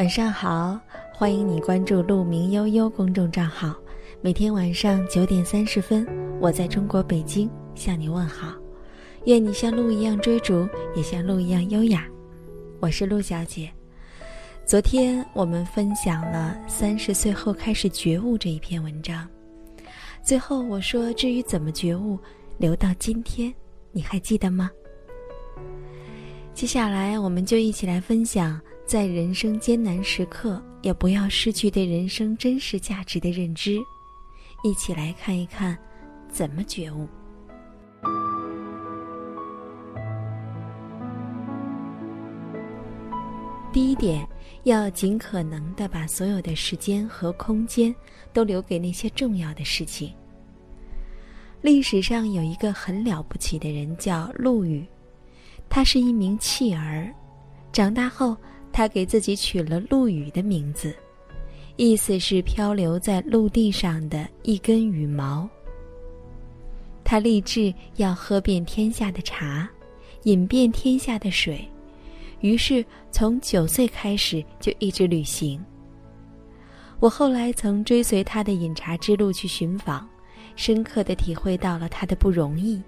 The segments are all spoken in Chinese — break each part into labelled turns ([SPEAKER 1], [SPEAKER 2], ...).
[SPEAKER 1] 晚上好，欢迎你关注“鹿鸣悠悠”公众账号。每天晚上九点三十分，我在中国北京向你问好。愿你像鹿一样追逐，也像鹿一样优雅。我是鹿小姐。昨天我们分享了三十岁后开始觉悟这一篇文章。最后我说，至于怎么觉悟，留到今天，你还记得吗？接下来我们就一起来分享。在人生艰难时刻，也不要失去对人生真实价值的认知。一起来看一看，怎么觉悟。第一点，要尽可能的把所有的时间和空间都留给那些重要的事情。历史上有一个很了不起的人，叫陆羽，他是一名弃儿，长大后。他给自己取了“陆羽”的名字，意思是漂流在陆地上的一根羽毛。他立志要喝遍天下的茶，饮遍天下的水，于是从九岁开始就一直旅行。我后来曾追随他的饮茶之路去寻访，深刻的体会到了他的不容易。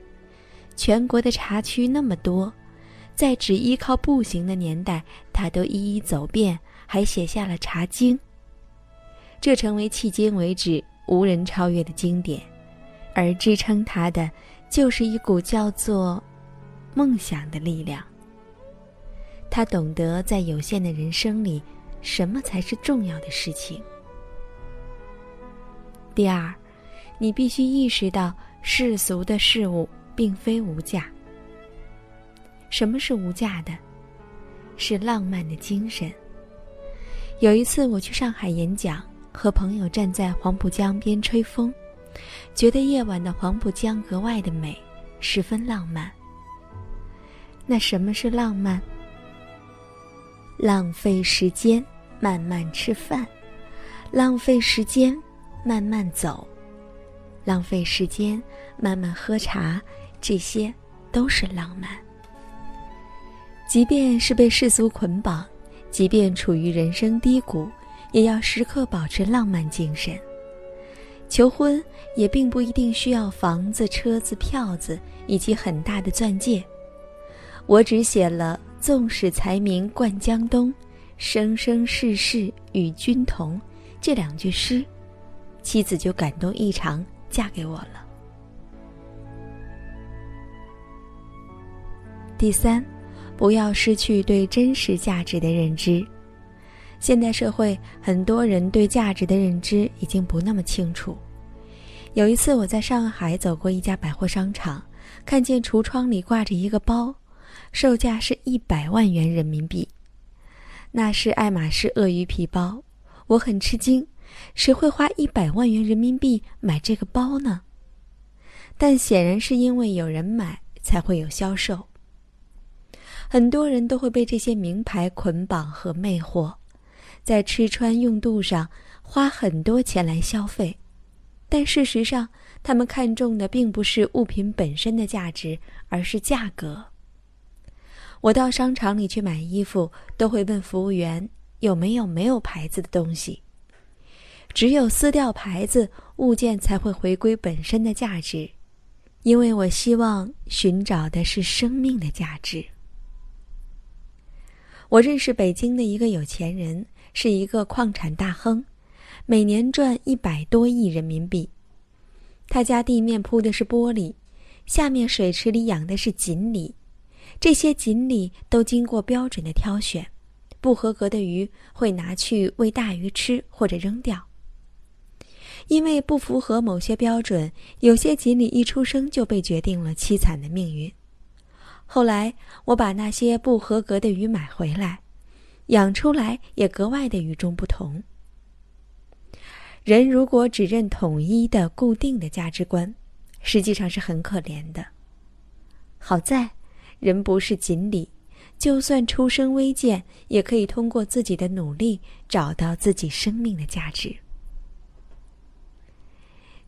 [SPEAKER 1] 全国的茶区那么多。在只依靠步行的年代，他都一一走遍，还写下了《茶经》。这成为迄今为止无人超越的经典，而支撑他的，就是一股叫做梦想的力量。他懂得在有限的人生里，什么才是重要的事情。第二，你必须意识到世俗的事物并非无价。什么是无价的？是浪漫的精神。有一次我去上海演讲，和朋友站在黄浦江边吹风，觉得夜晚的黄浦江格外的美，十分浪漫。那什么是浪漫？浪费时间慢慢吃饭，浪费时间慢慢走，浪费时间慢慢喝茶，这些都是浪漫。即便是被世俗捆绑，即便处于人生低谷，也要时刻保持浪漫精神。求婚也并不一定需要房子、车子、票子以及很大的钻戒。我只写了“纵使才名冠江东，生生世世与君同”这两句诗，妻子就感动异常，嫁给我了。第三。不要失去对真实价值的认知。现代社会，很多人对价值的认知已经不那么清楚。有一次，我在上海走过一家百货商场，看见橱窗里挂着一个包，售价是一百万元人民币。那是爱马仕鳄鱼皮包，我很吃惊，谁会花一百万元人民币买这个包呢？但显然是因为有人买，才会有销售。很多人都会被这些名牌捆绑和魅惑，在吃穿用度上花很多钱来消费，但事实上，他们看重的并不是物品本身的价值，而是价格。我到商场里去买衣服，都会问服务员有没有没有牌子的东西。只有撕掉牌子，物件才会回归本身的价值，因为我希望寻找的是生命的价值。我认识北京的一个有钱人，是一个矿产大亨，每年赚一百多亿人民币。他家地面铺的是玻璃，下面水池里养的是锦鲤，这些锦鲤都经过标准的挑选，不合格的鱼会拿去喂大鱼吃或者扔掉。因为不符合某些标准，有些锦鲤一出生就被决定了凄惨的命运。后来，我把那些不合格的鱼买回来，养出来也格外的与众不同。人如果只认统一的、固定的价值观，实际上是很可怜的。好在，人不是锦鲤，就算出身微贱，也可以通过自己的努力找到自己生命的价值。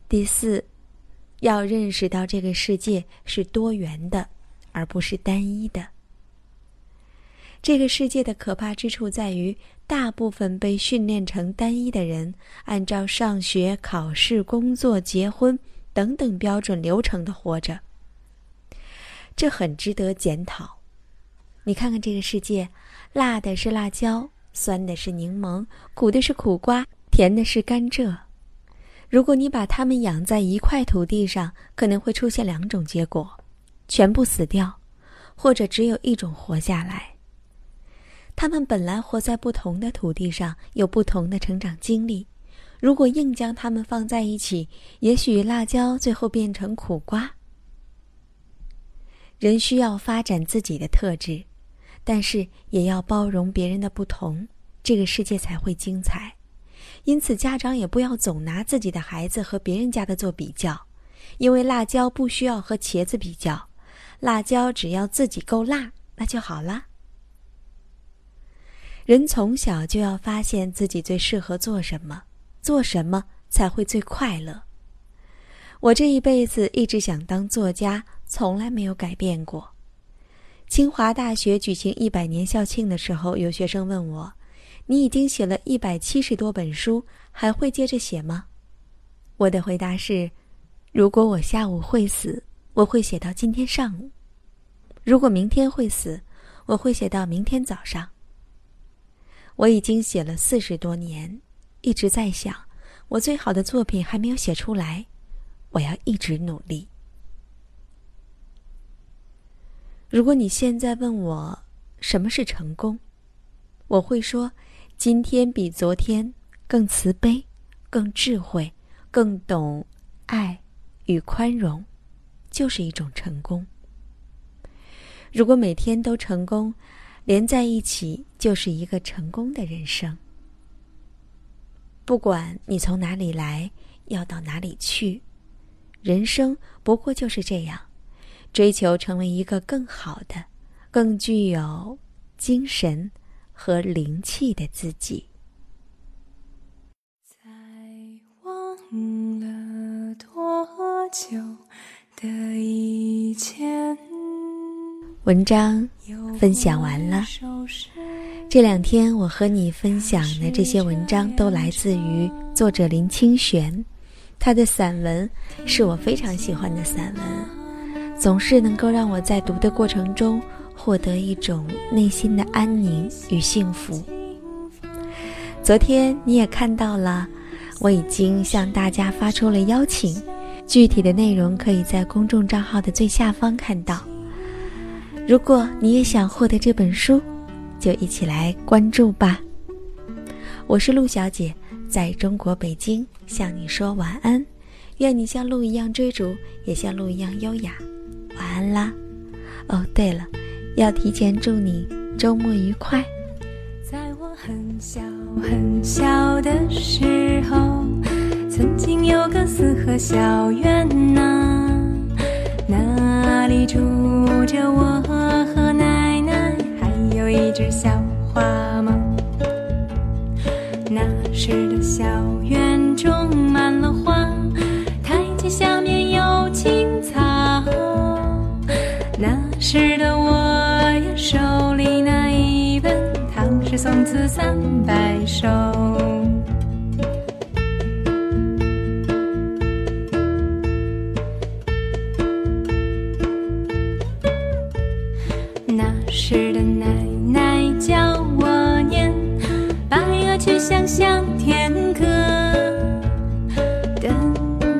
[SPEAKER 1] 第四，要认识到这个世界是多元的。而不是单一的。这个世界的可怕之处在于，大部分被训练成单一的人，按照上学、考试、工作、结婚等等标准流程的活着。这很值得检讨。你看看这个世界，辣的是辣椒，酸的是柠檬，苦的是苦瓜，甜的是甘蔗。如果你把它们养在一块土地上，可能会出现两种结果：全部死掉，或者只有一种活下来。他们本来活在不同的土地上，有不同的成长经历。如果硬将它们放在一起，也许辣椒最后变成苦瓜。人需要发展自己的特质，但是也要包容别人的不同，这个世界才会精彩。因此，家长也不要总拿自己的孩子和别人家的做比较，因为辣椒不需要和茄子比较，辣椒只要自己够辣，那就好了。人从小就要发现自己最适合做什么，做什么才会最快乐。我这一辈子一直想当作家，从来没有改变过。清华大学举行一百年校庆的时候，有学生问我：“你已经写了一百七十多本书，还会接着写吗？”我的回答是：“如果我下午会死，我会写到今天上午；如果明天会死，我会写到明天早上。”我已经写了四十多年，一直在想，我最好的作品还没有写出来，我要一直努力。如果你现在问我什么是成功，我会说，今天比昨天更慈悲、更智慧、更懂爱与宽容，就是一种成功。如果每天都成功。连在一起就是一个成功的人生。不管你从哪里来，要到哪里去，人生不过就是这样，追求成为一个更好的、更具有精神和灵气的自己。在忘了多久的以前。文章分享完了。这两天我和你分享的这些文章都来自于作者林清玄，他的散文是我非常喜欢的散文，总是能够让我在读的过程中获得一种内心的安宁与幸福。昨天你也看到了，我已经向大家发出了邀请，具体的内容可以在公众账号的最下方看到。如果你也想获得这本书，就一起来关注吧。我是陆小姐，在中国北京向你说晚安。愿你像鹿一样追逐，也像鹿一样优雅。晚安啦！哦，对了，要提前祝你周末愉快。在我很小很小的时候，曾经有个四合小院呐。那里住着我次三百首。那时的奶奶教我念白鹅曲项向天歌等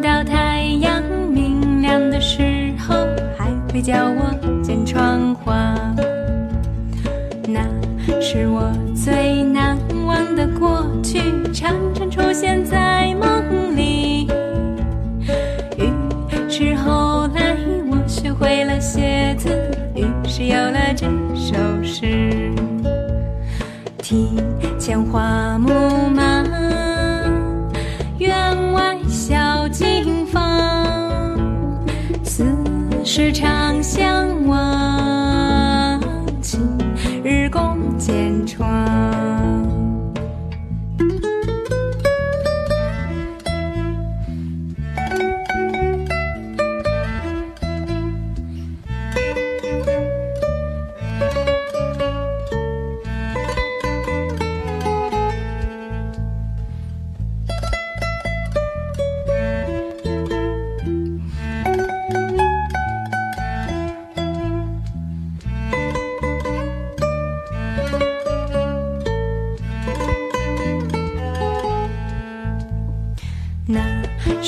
[SPEAKER 1] 到太阳明亮的时候还会叫我剪窗花。那是我最难忘的过去，常常出现在梦里。于是后来我学会了写字，于是有了这首诗。庭前花木马，院外小径芳，似是长。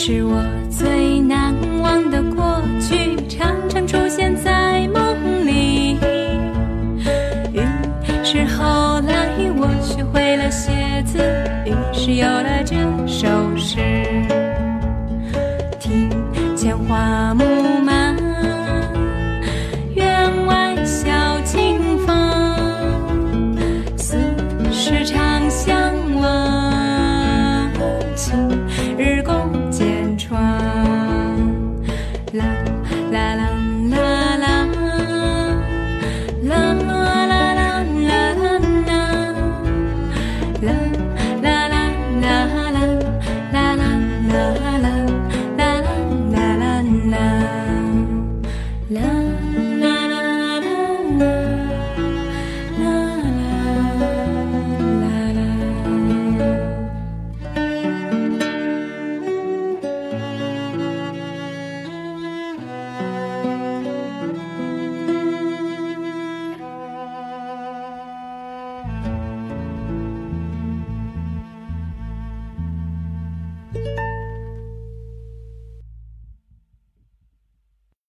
[SPEAKER 2] 是我最难忘的过去，常常出现在梦里。于是后来我学会了写字，于是有了这首诗。